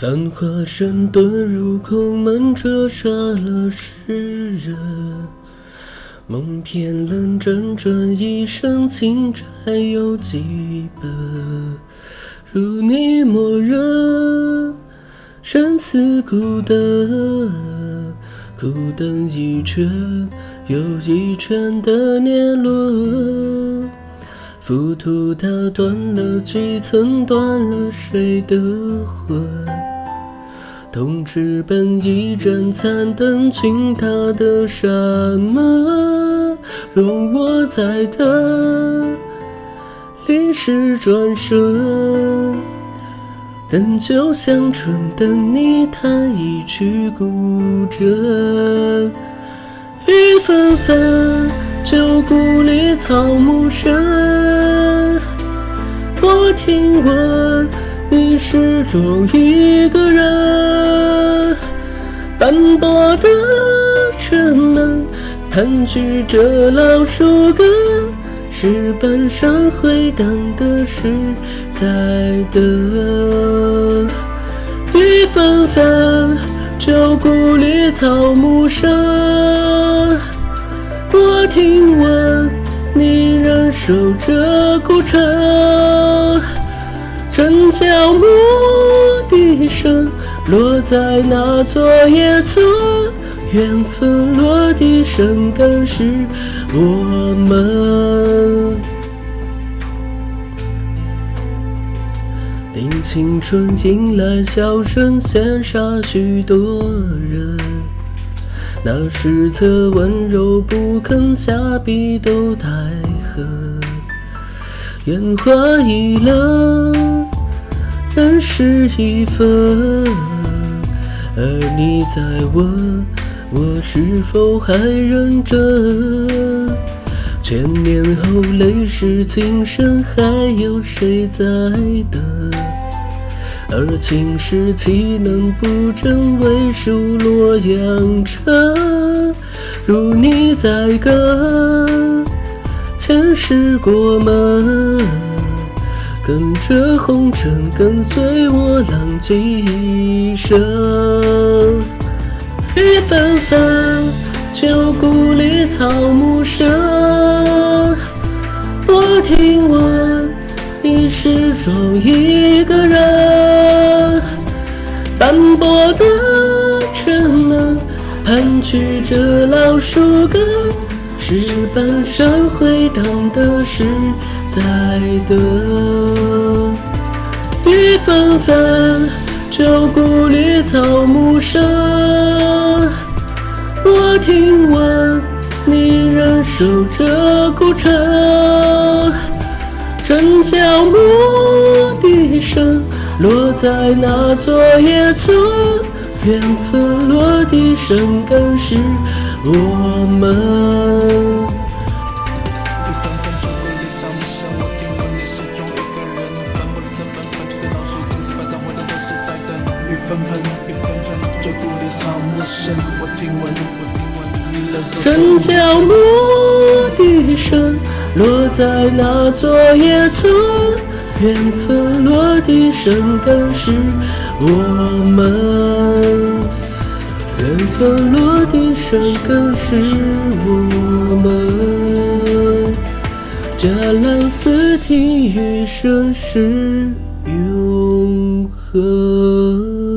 繁华声遁入空门，折杀了世人。梦偏冷，辗转一生，情债有几本？如你默认，生死苦等，苦等一圈又一圈的年轮。浮屠塔断了几层，断了谁的魂？同志本一盏残灯，倾塌的山门，容我再等，历史转瞬，等酒香醇，等你弹一曲古筝，雨纷纷。旧故里草木深，我听闻你始终一个人。斑驳的城门，盘踞着老树根，石板上回荡的是在等。雨纷纷，旧故里草木深。我听闻你仍守着孤城，针脚木笛声落在那座野村，缘分落地生根是我们。定青春迎来笑声，羡煞许多人。那时则温柔不肯下笔都太狠，烟花易冷，人事已分，而你在问我是否还认真？千年后泪湿情深，还有谁在等？而情是岂能不真？为数洛阳城，如你在跟，前世过门，跟着红尘，跟随我浪迹一生。雨纷纷，旧故里草木深，我听闻你始终一个人。斑驳的城门，盘踞着老树根，石板上回荡的是在等。雨纷纷，旧故里草木深。我听闻你仍守着孤城，针脚木笛声。落在那座野村，缘分落地生根是我们。雨纷纷，雨纷纷，旧故里草木深，我听闻，我听闻你仍守。针脚木笛声，落在那座野村。缘分落地生根是我们，缘分落地生根是我们。伽蓝斯汀余生是永恒。